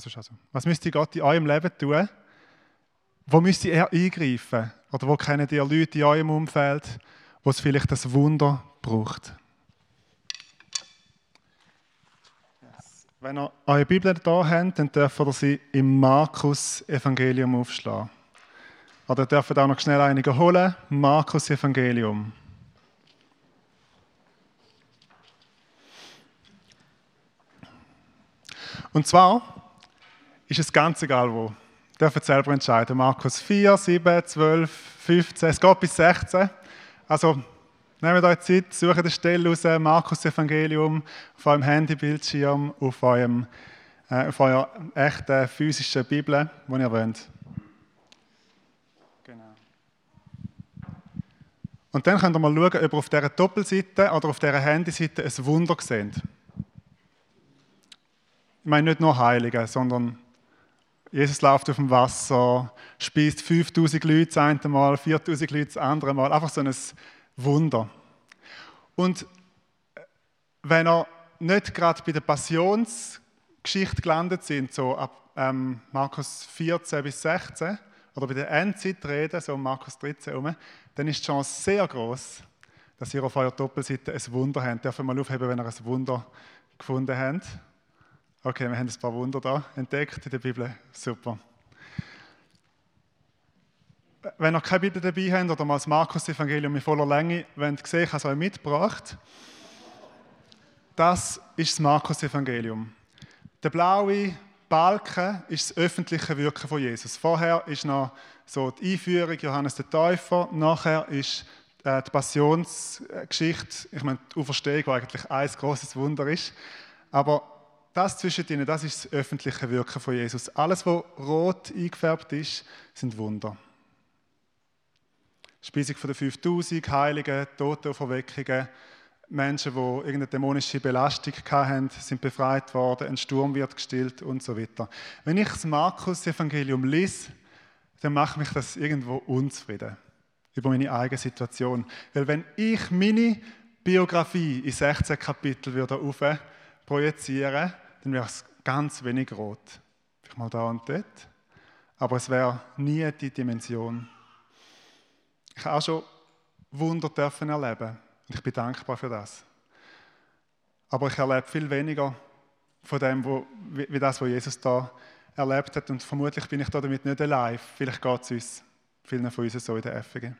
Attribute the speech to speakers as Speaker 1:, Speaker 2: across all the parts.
Speaker 1: sonst also. Was müsste Gott in eurem Leben tun? Wo müsste er eingreifen? Oder wo kennen ihr Leute in eurem Umfeld, wo es vielleicht das Wunder braucht? Wenn ihr eure Bibel da habt, dann dürft ihr sie im Markus-Evangelium aufschlagen. Oder ihr dürft auch noch schnell einige holen. Markus-Evangelium. Und zwar ist es ganz egal wo. Ihr dürft selber entscheiden. Markus 4, 7, 12, 15, es geht bis 16. Also nehmt euch Zeit, sucht eine Stelle raus, Markus Evangelium, auf eurem Handybildschirm, auf, eurem, äh, auf eurer echten physischen Bibel, die ihr wollt. Genau. Und dann könnt ihr mal schauen, ob ihr auf dieser Doppelseite oder auf dieser Handyseite ein Wunder seht. Ich meine nicht nur Heilige, sondern Jesus läuft auf dem Wasser, speist 5000 Leute das eine Mal, 4000 Leute das andere Mal. Einfach so ein Wunder. Und äh, wenn er nicht gerade bei der Passionsgeschichte gelandet sind, so ab ähm, Markus 14 bis 16, oder bei der Endzeitrede, so Markus 13 herum, dann ist die Chance sehr groß, dass ihr auf eurer Doppelseite ein Wunder habt. Dürfen wir mal aufheben, wenn ihr ein Wunder gefunden habt. Okay, wir haben ein paar Wunder da entdeckt in der Bibel. Super. Wenn ihr keine Bibel dabei habt oder mal das Markus-Evangelium in voller Länge wollt sehen, ich habe es euch mitgebracht. Das ist das Markus-Evangelium. Der blaue Balken ist das öffentliche Wirken von Jesus. Vorher ist noch so die Einführung Johannes der Täufer, nachher ist äh, die Passionsgeschichte, ich meine die Auferstehung, die eigentlich ein großes Wunder ist. Aber das zwischen ihnen, das ist das öffentliche Wirken von Jesus. Alles, was rot eingefärbt ist, sind Wunder. Speisung von den 5000, Heiligen, Totenauferweckungen, Menschen, die irgendeine dämonische Belastung hatten, sind befreit worden, ein Sturm wird gestillt und so weiter. Wenn ich das Markus-Evangelium lese, dann macht mich das irgendwo unzufrieden über meine eigene Situation. Weil wenn ich meine Biografie in 16 Kapitel würde projizieren würde, dann wäre es ganz wenig rot. Vielleicht mal da und dort. Aber es wäre nie die Dimension. Ich habe auch schon Wunder dürfen erleben. Und ich bin dankbar für das. Aber ich erlebe viel weniger von dem, wo, wie, das, was Jesus da erlebt hat. Und vermutlich bin ich da damit nicht allein. Vielleicht geht es uns, vielen von uns so in der FG.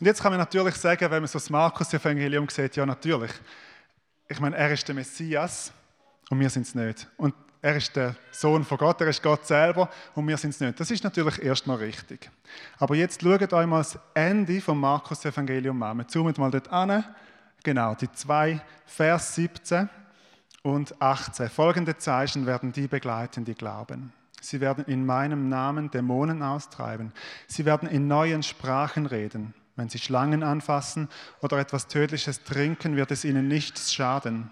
Speaker 1: Und jetzt kann man natürlich sagen, wenn man so das Markus-Evangelium sieht, ja natürlich. Ich meine, er ist der Messias und wir sind es nicht. Und er ist der Sohn von Gott, er ist Gott selber und wir sind es nicht. Das ist natürlich erstmal richtig. Aber jetzt schaut euch mal das Ende vom Markus-Evangelium an. Zoomen mal dort an. Genau, die zwei, Vers 17 und 18. Folgende Zeichen werden die begleiten, die glauben. Sie werden in meinem Namen Dämonen austreiben. Sie werden in neuen Sprachen reden. Wenn sie Schlangen anfassen oder etwas Tödliches trinken, wird es ihnen nichts schaden.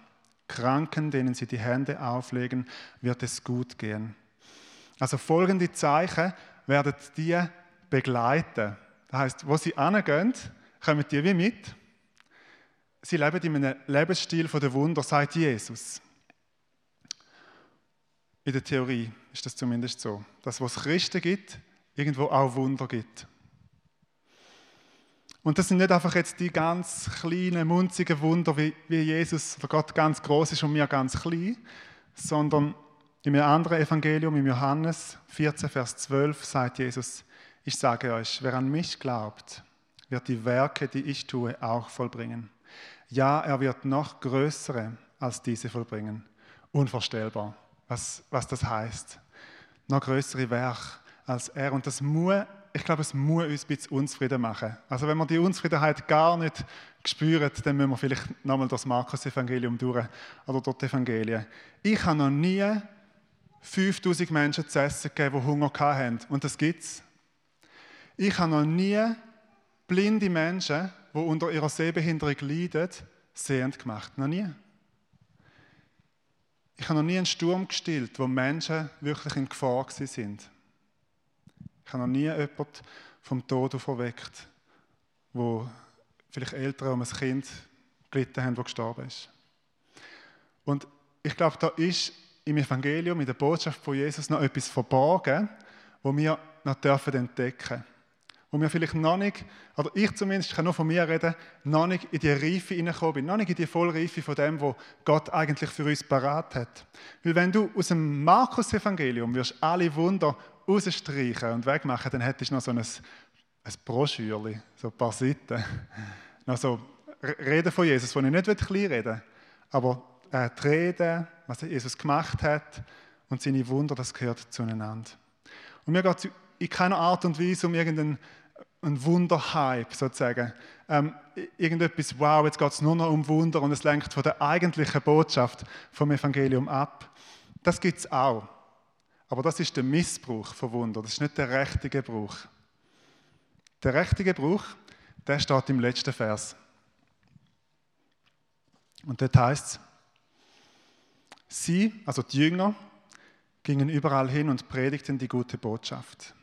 Speaker 1: Kranken, denen sie die Hände auflegen, wird es gut gehen. Also folgende Zeichen werden die begleiten. Das heißt, wo sie angehen, kommen die wie mit. Sie leben in einem Lebensstil von der Wunder, sagt Jesus. In der Theorie ist das zumindest so, dass was es Christen gibt, irgendwo auch Wunder gibt. Und das sind nicht einfach jetzt die ganz kleinen, munzigen Wunder, wie, wie Jesus oder Gott ganz groß ist und wir ganz klein, sondern einem anderen Evangelium, im Johannes 14, Vers 12, sagt Jesus, ich sage euch, wer an mich glaubt, wird die Werke, die ich tue, auch vollbringen. Ja, er wird noch größere als diese vollbringen. Unvorstellbar, was, was das heißt. Noch größere Werke als er. Und das muss ich glaube, es muss uns ein bisschen unzufrieden machen. Also wenn wir die Unzufriedenheit gar nicht spüren, dann müssen wir vielleicht nochmal das Markus-Evangelium durch oder dort Evangelien. Ich habe noch nie 5000 Menschen zu essen gegeben, die Hunger hatten. Und das gibt es. Ich habe noch nie blinde Menschen, die unter ihrer Sehbehinderung leiden, sehend gemacht. Noch nie. Ich habe noch nie einen Sturm gestillt, wo Menschen wirklich in Gefahr sind. Ich habe noch nie jemanden vom Tod auferweckt, wo vielleicht Eltern um ein Kind gelitten haben, das gestorben ist. Und ich glaube, da ist im Evangelium, in der Botschaft von Jesus noch etwas verborgen, wo wir noch dürfen entdecken wo wir vielleicht noch nicht, oder ich zumindest, ich kann nur von mir reden, noch nicht in die Reife hineingekommen bin, noch nicht in die Vollreife von dem, was Gott eigentlich für uns parat hat. Weil wenn du aus dem Markus-Evangelium wirst alle Wunder rausstreichen und wegmachen, dann hättest du noch so ein, ein Broschürchen, so ein paar Seiten, noch so Reden von Jesus, wo ich nicht klein reden will, aber äh, die Reden, was Jesus gemacht hat und seine Wunder, das gehört zueinander. Und mir geht es in keiner Art und Weise um irgendeinen ein Wunderhype sozusagen. Ähm, irgendetwas, wow, jetzt geht es nur noch um Wunder und es lenkt von der eigentlichen Botschaft vom Evangelium ab. Das gibt es auch. Aber das ist der Missbrauch von Wunder, das ist nicht der rechte Gebrauch. Der rechte Gebrauch, der steht im letzten Vers. Und dort heißt es, sie, also die Jünger, gingen überall hin und predigten die gute Botschaft.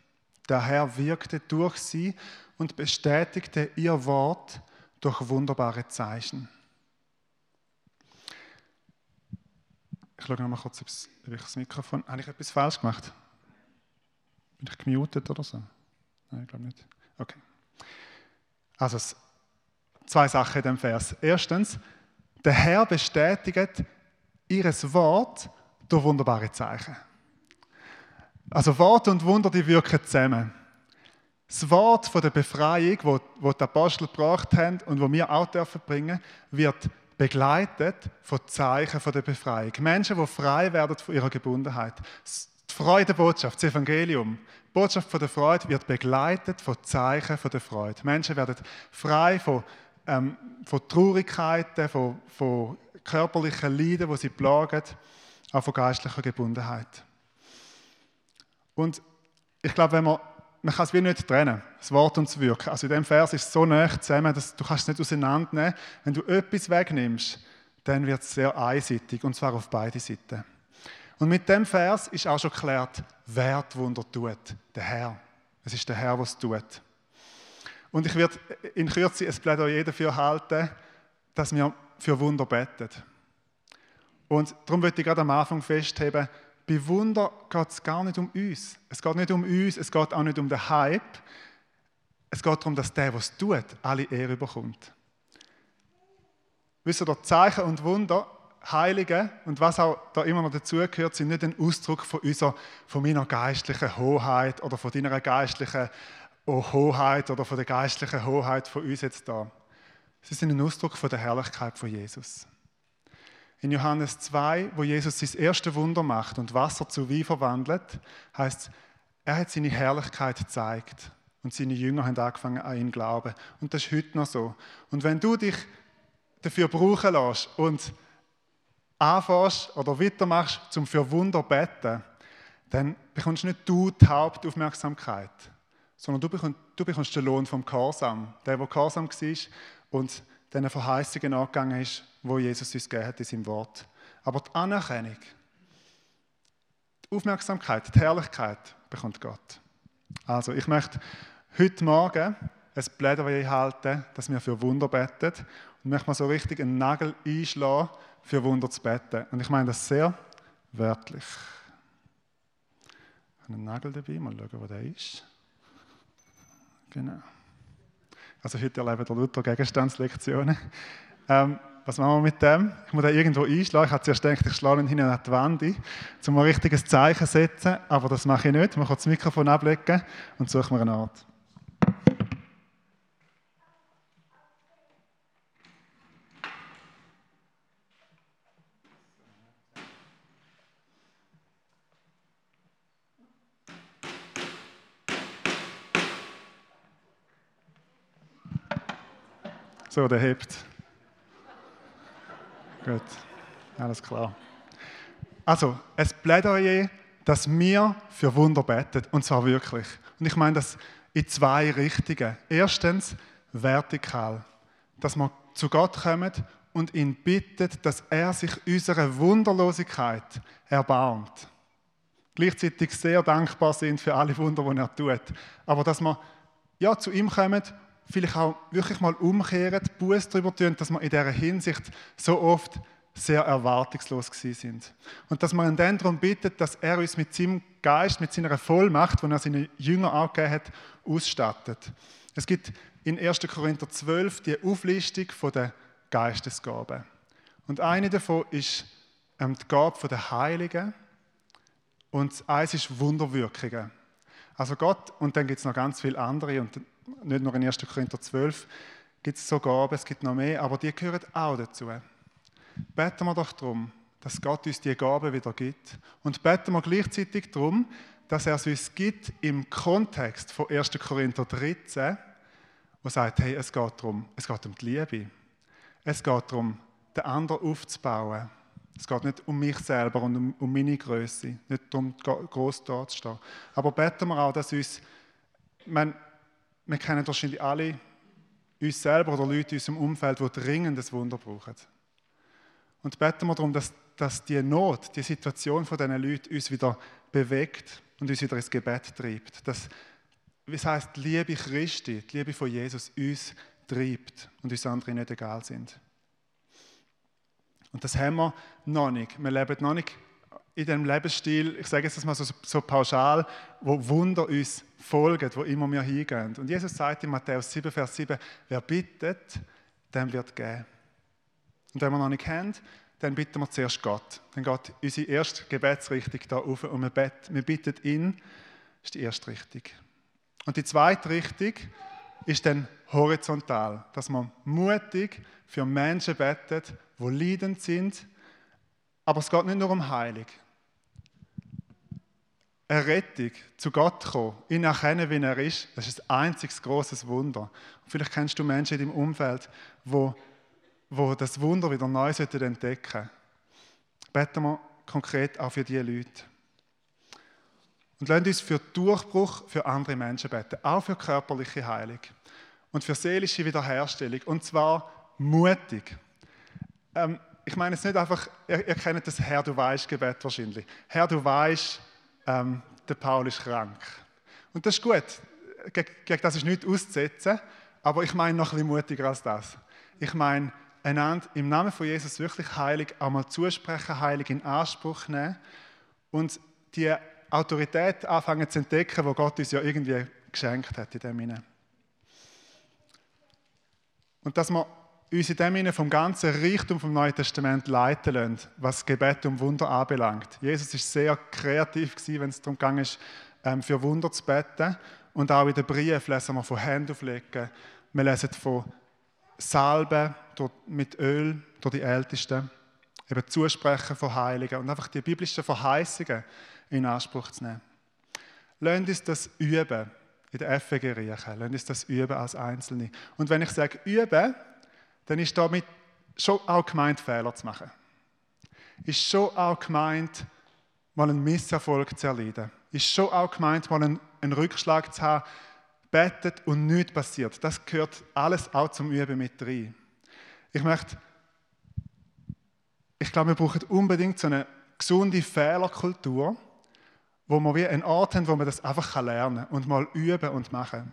Speaker 1: Der Herr wirkte durch sie und bestätigte ihr Wort durch wunderbare Zeichen. Ich schaue noch mal kurz, ob ich das Mikrofon. Habe ich etwas falsch gemacht? Bin ich gemutet oder so? Nein, ich glaube nicht. Okay. Also, zwei Sachen in dem Vers. Erstens, der Herr bestätigt ihres Wort durch wunderbare Zeichen. Also Wort und Wunder, die wirken zusammen. Das Wort von der Befreiung, das die Apostel gebracht haben und wo wir auch dürfen bringen, wird begleitet von Zeichen der Befreiung. Menschen, die frei werden von ihrer Gebundenheit. Die Freudebotschaft, das Evangelium, die Botschaft von der Freude wird begleitet von Zeichen von der Freude. Menschen werden frei von, ähm, von Traurigkeiten, von, von körperlichen Leiden, die sie plagen, auch von geistlicher Gebundenheit. Und ich glaube, wenn man, man kann es wie nicht trennen, das Wort und das Wirken. Also in dem Vers ist es so nah zusammen, dass du kannst es nicht auseinandernehmen. Wenn du etwas wegnimmst, dann wird es sehr einseitig, und zwar auf beide Seiten. Und mit dem Vers ist auch schon geklärt, wer die Wunder tut. Der Herr. Es ist der Herr, der es tut. Und ich werde in Kürze ein Plädoyer dafür halten, dass wir für Wunder beten. Und darum möchte ich gerade am Anfang festheben, bei Wunder geht es gar nicht um uns. Es geht nicht um uns, es geht auch nicht um den Hype. Es geht darum, dass der, was tut, alle Ehre bekommt. Wisst ihr, Zeichen und Wunder, Heilige und was auch da immer noch dazugehört, sind nicht ein Ausdruck von, unserer, von meiner geistlichen Hoheit oder von deiner geistlichen Hoheit oder von der geistlichen Hoheit von uns jetzt da. Sie sind ein Ausdruck von der Herrlichkeit von Jesus. In Johannes 2, wo Jesus sein erstes Wunder macht und Wasser zu Wein verwandelt, heißt er hat seine Herrlichkeit gezeigt und seine Jünger haben angefangen an ihn zu glauben. Und das ist heute noch so. Und wenn du dich dafür brauchen lässt und anfängst oder weitermachst, zum für Wunder zu beten, dann bekommst nicht du die Hauptaufmerksamkeit, sondern du bekommst, du bekommst den Lohn vom Gehorsam. Der, der Gehorsam war und diesen Verheißungen angegangen ist, wo Jesus uns gegeben hat in seinem Wort. Aber die Anerkennung, die Aufmerksamkeit, die Herrlichkeit bekommt Gott. Also, ich möchte heute Morgen ein Plädoyer halten, dass wir für Wunder beten und möchte mal so richtig einen Nagel einschlagen, für Wunder zu beten. Und ich meine das sehr wörtlich. Ich habe einen Nagel dabei, mal schauen, wo der ist. Genau. Also heute erleben wir Luther Gegenstandslektionen. Ähm, was machen wir mit dem? Ich muss den irgendwo einschlagen. Ich habe zuerst gedacht, ich schlage ihn hinten an die Wand ein, um ein richtiges Zeichen zu setzen. Aber das mache ich nicht. Man kann das Mikrofon ablegen und suchen wir eine Art. So, der hebt. Gut, alles klar. Also, es Plädoyer, dass wir für Wunder beten, und zwar wirklich. Und ich meine das in zwei Richtungen. Erstens vertikal, dass wir zu Gott kommen und ihn bitten, dass er sich unserer Wunderlosigkeit erbarmt. Gleichzeitig sehr dankbar sind für alle Wunder, die er tut. Aber dass wir ja, zu ihm kommen vielleicht auch wirklich mal umkehren, Buß darüber tun, dass wir in dieser Hinsicht so oft sehr erwartungslos sind. Und dass man ihn dann darum bittet, dass er uns mit seinem Geist, mit seiner Vollmacht, die er seinen Jüngern angegeben hat, ausstattet. Es gibt in 1. Korinther 12 die Auflistung der Geistesgaben. Und eine davon ist ähm, die Gabe der Heiligen und eins ist Wunderwirkungen. Also Gott, und dann gibt es noch ganz viele andere, und nicht nur in 1. Korinther 12 gibt es so Gaben, es gibt noch mehr, aber die gehören auch dazu. Beten wir doch darum, dass Gott uns die Gaben wieder gibt. Und beten wir gleichzeitig darum, dass er es uns gibt im Kontext von 1. Korinther 13, wo sagt, hey, es geht darum, es geht um die Liebe. Es geht darum, den anderen aufzubauen. Es geht nicht um mich selber und um, um meine Größe, nicht darum, groß da zu stehen. Aber beten wir auch, dass uns, meine, wir kennen wahrscheinlich alle uns selber oder Leute in unserem Umfeld, die dringend ein Wunder brauchen. Und beten wir darum, dass, dass die Not, die Situation von diesen Leuten uns wieder bewegt und uns wieder ins Gebet treibt. Dass, es heißt, die Liebe Christi, die Liebe von Jesus uns treibt und uns andere nicht egal sind. Und das haben wir noch nicht. Wir leben noch nicht in dem Lebensstil, ich sage jetzt mal so, so pauschal, wo Wunder uns folgen, wo immer wir hingehen. Und Jesus sagt in Matthäus 7, Vers 7, wer bittet, dem wird geben. Und wenn wir noch nicht haben, dann bitten wir zuerst Gott. Dann geht unsere erste Gebetsrichtung da auf und wir, beten, wir bitten ihn, ist die erste Richtung. Und die zweite Richtung ist dann horizontal, dass man mutig für Menschen betet, die leidend sind, aber es geht nicht nur um Heilung eine Rettung, zu Gott kommen, ihn erkennen, wie er ist, das ist ein einziges großes Wunder. Und vielleicht kennst du Menschen in deinem Umfeld, wo, wo das Wunder wieder neu entdecken sollten. Beten wir konkret auch für diese Leute. Und lasst uns für Durchbruch für andere Menschen beten, auch für körperliche Heilung und für seelische Wiederherstellung. Und zwar mutig. Ähm, ich meine es nicht einfach, ihr, ihr kennt das Herr, du weißt Gebet wahrscheinlich. Herr, du weißt, ähm, der Paul ist krank. Und das ist gut. Gegen das ist nicht auszusetzen, aber ich meine noch bisschen mutiger als das. Ich meine, einander im Namen von Jesus wirklich heilig einmal zusprechen, heilig in Anspruch nehmen und die Autorität anfangen zu entdecken, wo Gott uns ja irgendwie geschenkt hat in dem Sinne. Und dass wir uns in dem Sinne vom ganzen Reichtum vom Neuen Testament leiten lassen, was Gebet um Wunder anbelangt. Jesus ist sehr kreativ wenn es darum ging, ähm, für Wunder zu beten. Und auch in den Briefen lesen wir von Händen auflegen. Wir lesen von Salben mit Öl durch die Ältesten. Eben Zusprechen von Heiligen und einfach die biblischen Verheißungen in Anspruch zu nehmen. Lasst uns das üben in der FWG Riechen. Lasst uns das üben als Einzelne. Und wenn ich sage üben, dann ist damit schon auch gemeint, Fehler zu machen. Ist schon auch gemeint, mal einen Misserfolg zu erleiden. Ist schon auch gemeint, mal einen, einen Rückschlag zu haben, betet und nichts passiert. Das gehört alles auch zum Üben mit rein. Ich möchte, ich glaube, wir brauchen unbedingt so eine gesunde Fehlerkultur, wo wir wie einen Ort haben, wo man das einfach lernen kann und mal üben und machen.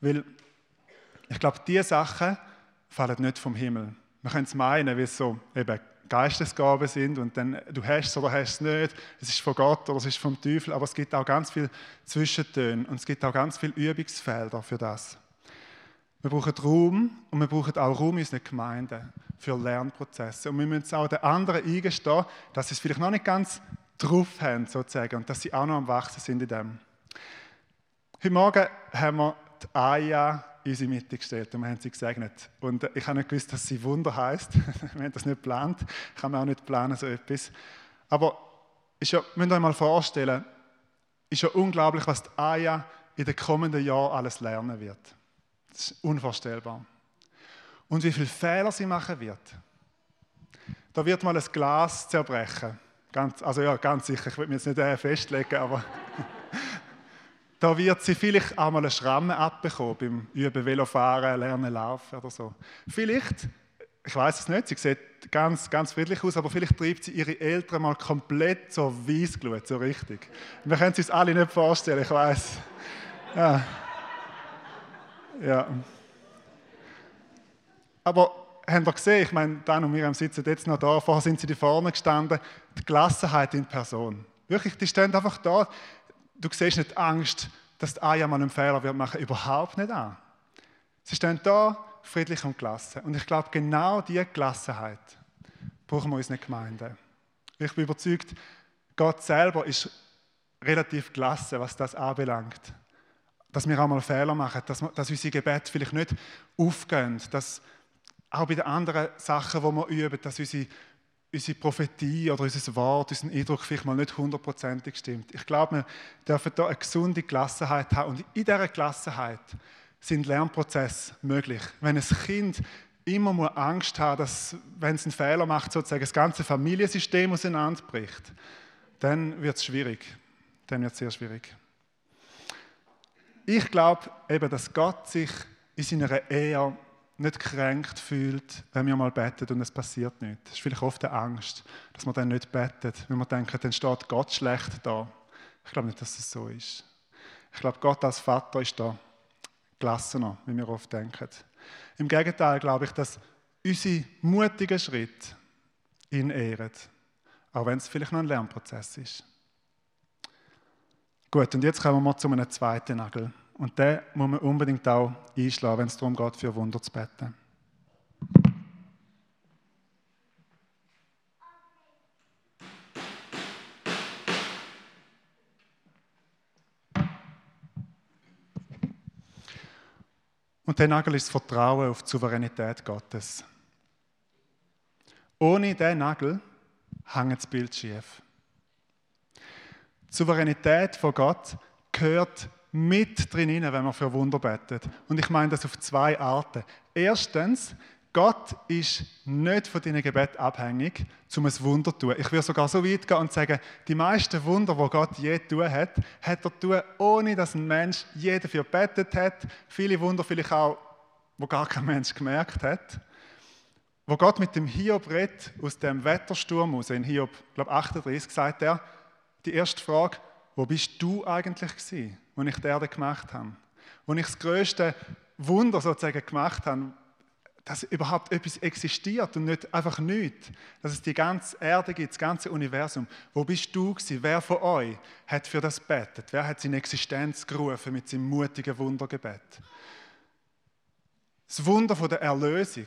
Speaker 1: Weil ich glaube, diese Sachen, fallen nicht vom Himmel. Man könnte es meinen, wie es so eben Geistesgaben sind und dann du hast es oder hast es nicht, es ist von Gott oder es ist vom Teufel, aber es gibt auch ganz viele Zwischentöne und es gibt auch ganz viele Übungsfelder für das. Wir brauchen Raum und wir brauchen auch Raum in unseren Gemeinden für Lernprozesse. Und wir müssen auch den anderen eingestehen, dass sie es vielleicht noch nicht ganz drauf haben, sozusagen, und dass sie auch noch am Wachsen sind in dem. Heute Morgen haben wir die Aya in unsere Mitte gestellt und wir haben sie gesegnet. Und ich habe nicht gewusst, dass sie Wunder heißt. wir haben das nicht geplant. Ich kann mir auch nicht planen, so etwas. Aber ist ja, müsst ihr euch mal vorstellen, ist ja unglaublich, was die Aya in den kommenden Jahren alles lernen wird. Das ist unvorstellbar. Und wie viele Fehler sie machen wird. Da wird mal ein Glas zerbrechen. Ganz, also ja, ganz sicher, ich will mich jetzt nicht festlegen, aber da wird sie vielleicht auch mal eine Schramme abbekommen beim Üben Velofahren, Lernen, Laufen oder so. Vielleicht, ich weiß es nicht, sie sieht ganz, ganz friedlich aus, aber vielleicht treibt sie ihre Eltern mal komplett zur Weissglut, so richtig. Wir können es uns alle nicht vorstellen, ich weiß. Ja. ja. Aber habt ihr gesehen, ich meine, Dan und Miriam sitzen jetzt noch da, vorher sind sie da vorne gestanden, die Gelassenheit in Person. Wirklich, die stehen einfach da. Du siehst nicht Angst, dass die Aya mal einen Fehler wird machen, überhaupt nicht an. Sie stehen da, friedlich und gelassen. Und ich glaube, genau diese Gelassenheit brauchen wir in unseren Gemeinden. Ich bin überzeugt, Gott selber ist relativ gelassen, was das anbelangt. Dass wir auch mal Fehler machen, dass, wir, dass unsere Gebete vielleicht nicht aufgehen, dass auch bei den anderen Sachen, die wir üben, dass unsere, unsere Prophetie oder unser Wort, unser Eindruck vielleicht mal nicht hundertprozentig stimmt. Ich glaube, wir dürfen da eine gesunde Gelassenheit haben und in dieser Gelassenheit sind Lernprozesse möglich. Wenn ein Kind immer nur Angst hat, dass, wenn es einen Fehler macht, sozusagen das ganze Familiensystem auseinanderbricht, dann wird es schwierig. Dann wird es sehr schwierig. Ich glaube eben, dass Gott sich in seiner Ehe nicht kränkt fühlt, wenn wir mal beten und es passiert nicht. Das ist vielleicht oft eine Angst, dass man dann nicht betet, wenn man denkt, dann steht Gott schlecht da. Ich glaube nicht, dass es so ist. Ich glaube, Gott als Vater ist da gelassener, wie wir oft denken. Im Gegenteil glaube ich, dass unsere mutigen Schritte ihn ehren, auch wenn es vielleicht noch ein Lernprozess ist. Gut, und jetzt kommen wir zu einem zweiten Nagel. Und den muss man unbedingt auch einschlagen, wenn es darum geht, für Wunder zu beten. Und der Nagel ist das Vertrauen auf die Souveränität Gottes. Ohne diesen Nagel hängt das Bild schief. Die Souveränität von Gott gehört mit drin, wenn man für Wunder betet. Und ich meine das auf zwei Arten. Erstens, Gott ist nicht von deinen Gebeten abhängig, um ein Wunder zu tun. Ich würde sogar so weit gehen und sagen, die meisten Wunder, die Gott je tun hat, hat er tun, ohne dass ein Mensch je dafür betet hat. Viele Wunder vielleicht auch, wo gar kein Mensch gemerkt hat. Wo Gott mit dem Hiob redet, aus dem Wettersturm aus, in Hiob, glaube 38, sagt er, die erste Frage, wo bist du eigentlich gewesen, als ich die Erde gemacht habe? Als ich das größte Wunder sozusagen gemacht habe, dass überhaupt etwas existiert und nicht einfach nichts. Dass es die ganze Erde gibt, das ganze Universum. Wo bist du gewesen? Wer von euch hat für das betet? Wer hat seine Existenz gerufen mit seinem mutigen Wundergebet? Das Wunder der Erlösung,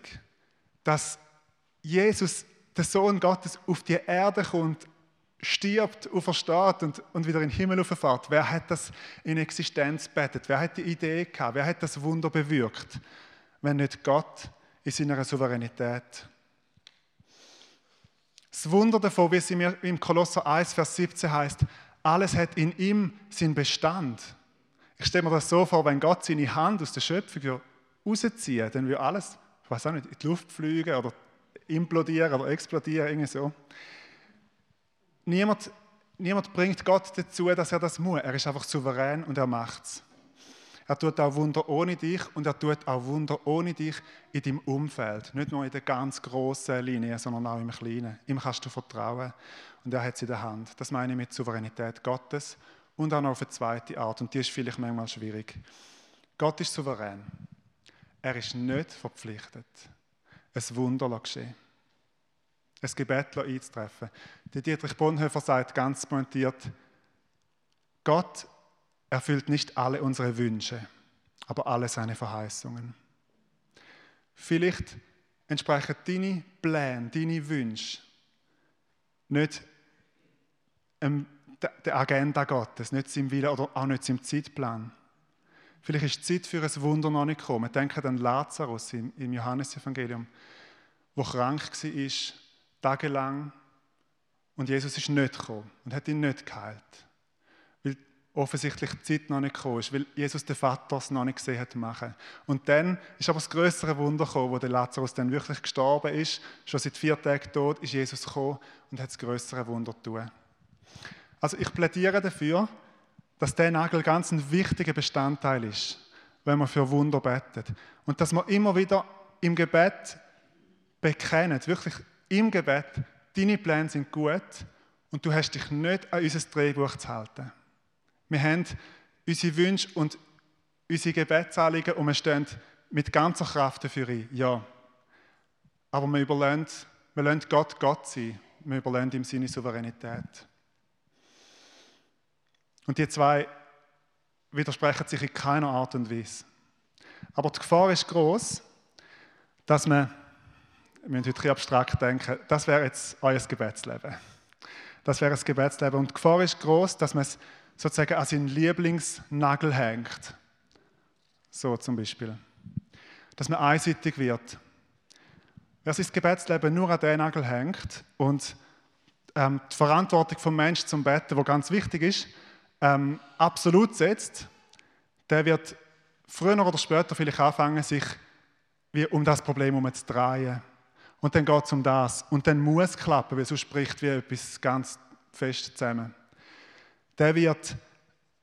Speaker 1: dass Jesus, der Sohn Gottes, auf die Erde kommt, stirbt, aufersteht und, und wieder in den Himmel auffährt. Wer hat das in Existenz betet? Wer hat die Idee gehabt? Wer hat das Wunder bewirkt? Wenn nicht Gott, in seiner Souveränität. Das Wunder davon, wie es im Kolosser 1, Vers 17 heißt, alles hat in ihm seinen Bestand. Ich stelle mir das so vor, wenn Gott seine Hand aus der Schöpfung rauszieht, dann würde alles, ich weiß auch nicht, in die Luft fliegen oder implodieren oder explodieren, irgendwie so. Niemand, niemand bringt Gott dazu, dass er das muss. Er ist einfach souverän und er macht es. Er tut auch Wunder ohne dich und er tut auch Wunder ohne dich in deinem Umfeld. Nicht nur in der ganz großen Linie, sondern auch im Kleinen. Ihm kannst du vertrauen und er hat es in der Hand. Das meine ich mit Souveränität Gottes und auch noch auf eine zweite Art und die ist vielleicht manchmal schwierig. Gott ist souverän. Er ist nicht verpflichtet, ein Wunder geschehen. Ein Gebet einzutreffen. Der Dietrich Bonhoeffer sagt ganz pointiert, Gott erfüllt nicht alle unsere Wünsche, aber alle seine Verheißungen. Vielleicht entsprechen deine Pläne, deine Wünsche nicht der Agenda Gottes, nicht seinem Willen oder auch nicht seinem Zeitplan. Vielleicht ist die Zeit für ein Wunder noch nicht gekommen. Denke an Lazarus im Johannesevangelium, der krank war, tagelang, und Jesus ist nicht gekommen und hat ihn nicht geheilt offensichtlich die Zeit noch nicht gekommen ist, weil Jesus den Vater es noch nicht gesehen hat machen. Und dann ist aber das größere Wunder gekommen, wo der Lazarus dann wirklich gestorben ist. Schon seit vier Tagen tot ist Jesus gekommen und hat das größere Wunder tun. Also ich plädiere dafür, dass der Nagel ganz ein wichtiger Bestandteil ist, wenn man für Wunder betet. Und dass man immer wieder im Gebet bekennt, wirklich im Gebet, deine Pläne sind gut und du hast dich nicht an unser Drehbuch zu halten. Wir haben unsere Wünsche und unsere Gebetsanliegen und wir stehen mit ganzer Kraft dafür ein. Ja. aber wir überlassen, wir lassen Gott Gott sein. Wir überlassen ihm seine Souveränität. Und die zwei widersprechen sich in keiner Art und Weise. Aber die Gefahr ist groß, dass man, wir müssen heute abstrakt denken, das wäre jetzt euer Gebetsleben. Das wäre das Gebetsleben. Und die Gefahr ist groß, dass man es sozusagen an seinen Lieblingsnagel hängt. So zum Beispiel. Dass man einseitig wird. Wer sein Gebetsleben nur an den Nagel hängt und ähm, die Verantwortung vom Menschen zum Betten, wo ganz wichtig ist, ähm, absolut setzt, der wird früher oder später vielleicht anfangen, sich wie um das Problem herum zu drehen. Und dann geht es um das. Und dann muss es klappen, weil sonst spricht wie etwas ganz fest zusammen. Der wird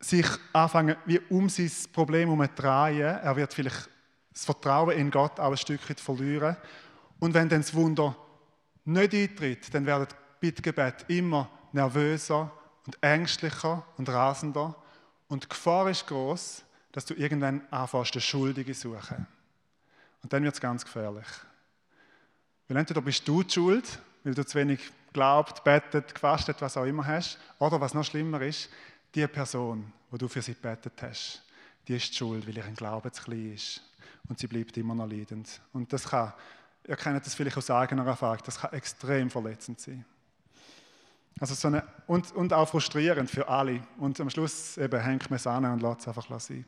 Speaker 1: sich anfangen, wie um sein Problem herum drehen. Er wird vielleicht das Vertrauen in Gott auch ein Stückchen verlieren. Und wenn dann das Wunder nicht eintritt, dann werden Bittgebet immer nervöser und ängstlicher und rasender. Und die Gefahr ist groß, dass du irgendwann anfängst, den Schuldigen zu suchen. Und dann wird es ganz gefährlich. Weil entweder bist du die Schuld, weil du zu wenig glaubt, betet, gefastet, was auch immer hast, oder was noch schlimmer ist, die Person, wo du für sie betet hast, die ist die schuld, weil ihr Glauben zu klein ist. Und sie bleibt immer noch leidend. Und das kann, ihr kennt das vielleicht aus eigener Erfahrung, das kann extrem verletzend sein. Also so eine, und, und auch frustrierend für alle. Und am Schluss eben hängt man es an und lässt es einfach sein.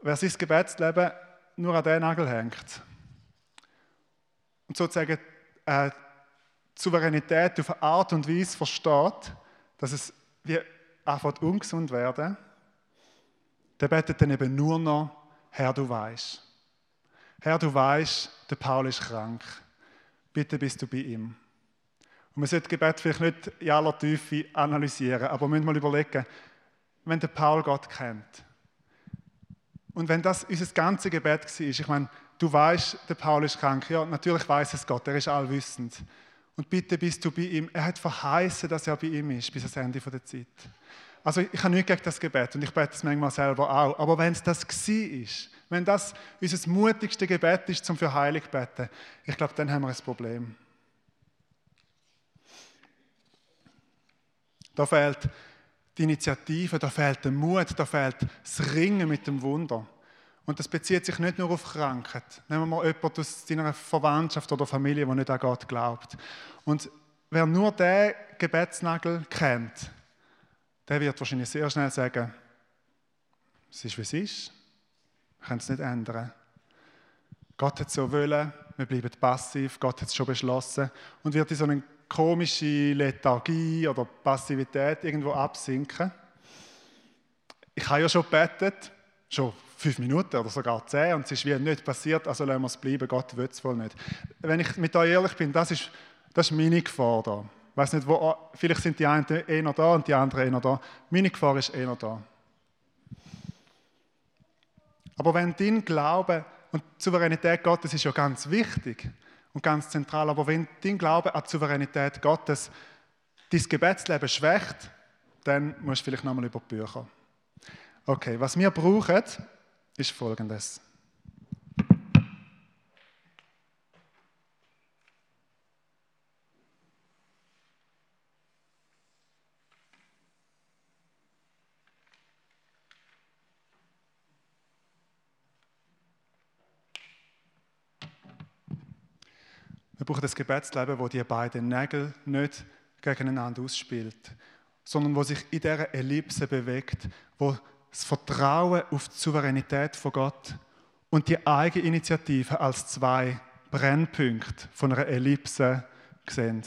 Speaker 1: Wer sein Gebetsleben nur an den Nagel hängt und sozusagen äh, die Souveränität auf eine Art und Weise versteht, dass es wie anfängt ungesund werden, der betet dann eben nur noch, Herr, du weißt. Herr, du weißt, der Paul ist krank. Bitte bist du bei ihm. Und man sollte Gebet vielleicht nicht in aller Tiefe analysieren, aber man muss mal überlegen, wenn der Paul Gott kennt und wenn das unser ganzes Gebet war, ich meine, du weißt, der Paul ist krank, ja, natürlich weiß es Gott, er ist allwissend. Und bitte bist du bei ihm. Er hat verheißen, dass er bei ihm ist, bis ans Ende der Zeit. Also ich habe nichts gegen das Gebet und ich bete es manchmal selber auch. Aber wenn es das ist, wenn das unser mutigste Gebet ist, zum für Heilig beten, ich glaube, dann haben wir ein Problem. Da fehlt die Initiative, da fehlt der Mut, da fehlt das Ringen mit dem Wunder. Und das bezieht sich nicht nur auf Krankheit. Nehmen wir mal jemanden aus deiner Verwandtschaft oder Familie, der nicht an Gott glaubt. Und wer nur den Gebetsnagel kennt, der wird wahrscheinlich sehr schnell sagen, es ist, wie es ist. Wir können es nicht ändern. Gott hat es so wollen, wir bleiben passiv, Gott hat es schon beschlossen und wird in so einen komische Lethargie oder Passivität irgendwo absinken. Ich habe ja schon gebetet, schon fünf Minuten oder sogar zehn und es ist wie nicht passiert, also lassen wir es bleiben, Gott will es wohl nicht. Wenn ich mit euch ehrlich bin, das ist, das ist meine Gefahr da. Ich weiß nicht, wo, vielleicht sind die einen eher da und die anderen eher da. Meine Gefahr ist eher da. Aber wenn dein Glaube und die Souveränität Gottes ist ja ganz wichtig, und ganz zentral. Aber wenn dein Glaube an die Souveränität Gottes dein Gebetsleben schwächt, dann musst du vielleicht nochmal über die Bücher. Okay, was wir brauchen, ist folgendes. Wir brauchen das Gebetsleben, wo die beiden Nägel nicht gegeneinander ausspielt, sondern wo sich in dieser Ellipse bewegt, wo das Vertrauen auf die Souveränität von Gott und die Eigeninitiative als zwei Brennpunkte von einer Ellipse sehen.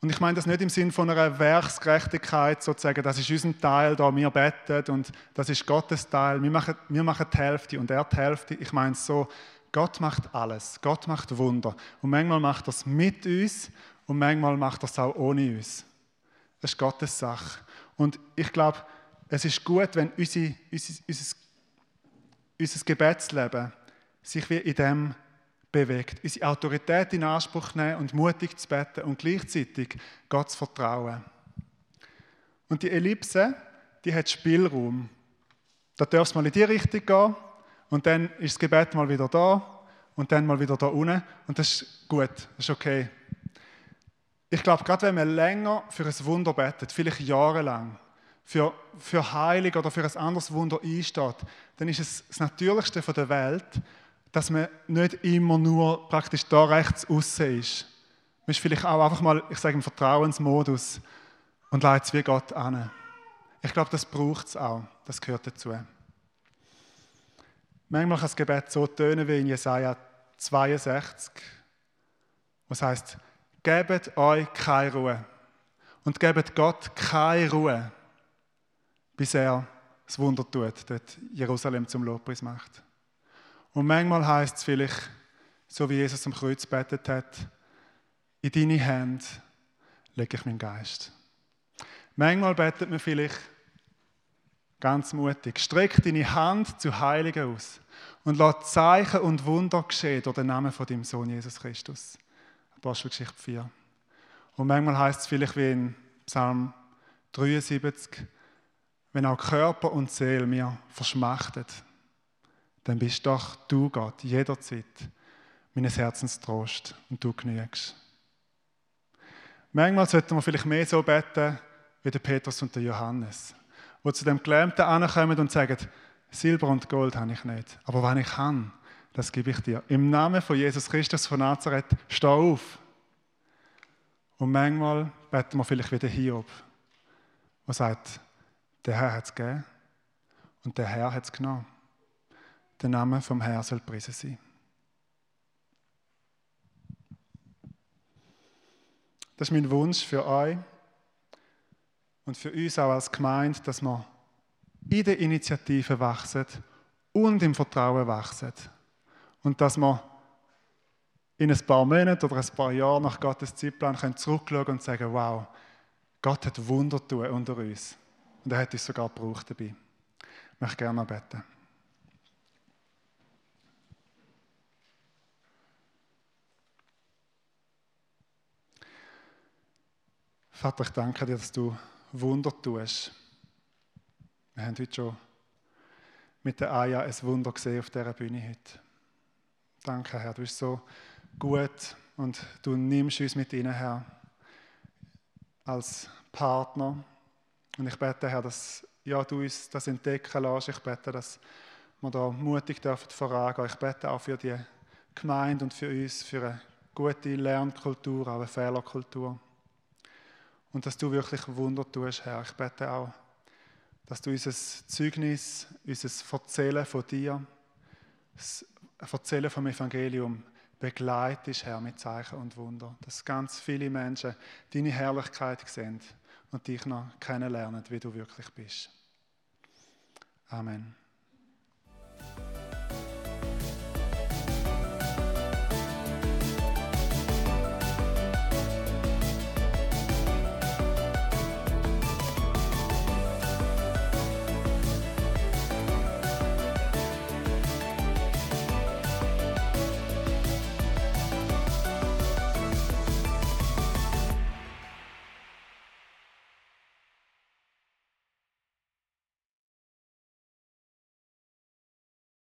Speaker 1: Und ich meine das nicht im Sinn von einer Werksgerechtigkeit, sozusagen, das ist unser Teil, da wir beten und das ist Gottes Teil, wir machen, wir machen die Hälfte und er die Hälfte. Ich meine es so, Gott macht alles. Gott macht Wunder. Und manchmal macht er es mit uns und manchmal macht er es auch ohne uns. Das ist Gottes Sache. Und ich glaube, es ist gut, wenn unser, unser, unser, unser Gebetsleben sich wie in dem bewegt. Unsere Autorität in Anspruch nehmen und mutig zu beten und gleichzeitig Gott zu vertrauen. Und die Ellipse, die hat Spielraum. Da darf es mal in die Richtung gehen und dann ist das Gebet mal wieder da und dann mal wieder da unten. Und das ist gut, das ist okay. Ich glaube, gerade wenn man länger für ein Wunder betet, vielleicht jahrelang, für, für Heilung oder für ein anderes Wunder einsteht, dann ist es das Natürlichste der Welt, dass man nicht immer nur praktisch da rechts außen ist. Man ist vielleicht auch einfach mal, ich sage im Vertrauensmodus und leitet es wie Gott an. Ich glaube, das braucht es auch. Das gehört dazu. Manchmal kann das Gebet so tönen wie in Jesaja 62, was heißt, gebt euch keine Ruhe und gebt Gott keine Ruhe, bis er das Wunder tut, dort Jerusalem zum Lobpreis macht. Und manchmal heißt es vielleicht, so wie Jesus am Kreuz betet hat, in deine Hände lege ich meinen Geist. Manchmal betet man vielleicht ganz mutig, streck deine Hand zu Heiligen aus und lass Zeichen und Wunder geschehen durch den Namen von deinem Sohn Jesus Christus. Apostelgeschichte 4. Und manchmal heißt es vielleicht wie in Psalm 73, wenn auch Körper und Seele mir verschmachtet, dann bist doch du, Gott, jederzeit meines Herzens Trost und du genügst. Manchmal sollten wir vielleicht mehr so beten wie der Petrus und der Johannes, wo zu dem Gelähmten ankommen und sagen, Silber und Gold habe ich nicht, aber was ich kann, das gebe ich dir. Im Namen von Jesus Christus von Nazareth, steh auf. Und manchmal beten wir vielleicht wieder Hiob, der sagt, der Herr hat es gegeben und der Herr hat es genommen. Der Name vom Herrn soll priesen sein. Das ist mein Wunsch für euch und für uns auch als Gemeinde, dass wir in der Initiative wachsen und im Vertrauen wachsen. Und dass wir in ein paar Monaten oder ein paar Jahren nach Gottes Zeitplan zurückschauen und sagen, wow, Gott hat Wunder tun unter uns. Und er hat uns sogar gebraucht dabei. Ich möchte gerne beten. Vater, ich danke dir, dass du Wunder tust. Wir haben heute schon mit der Aya ein Wunder gesehen auf dieser Bühne heute. Danke, Herr, du bist so gut und du nimmst uns mit ihnen, Herr, als Partner. Und ich bete, Herr, dass ja, du uns das entdecken lässt. Ich bete, dass wir da mutig dürfen vorangehen. Ich bete auch für die Gemeinde und für uns, für eine gute Lernkultur, auch eine Fehlerkultur. Und dass du wirklich Wunder tust, Herr. Ich bete auch, dass du unser Zeugnis, unser Erzählen von dir, das Erzählen vom Evangelium begleitest, Herr, mit Zeichen und Wunder. Dass ganz viele Menschen deine Herrlichkeit sehen und dich noch kennenlernen, wie du wirklich bist. Amen.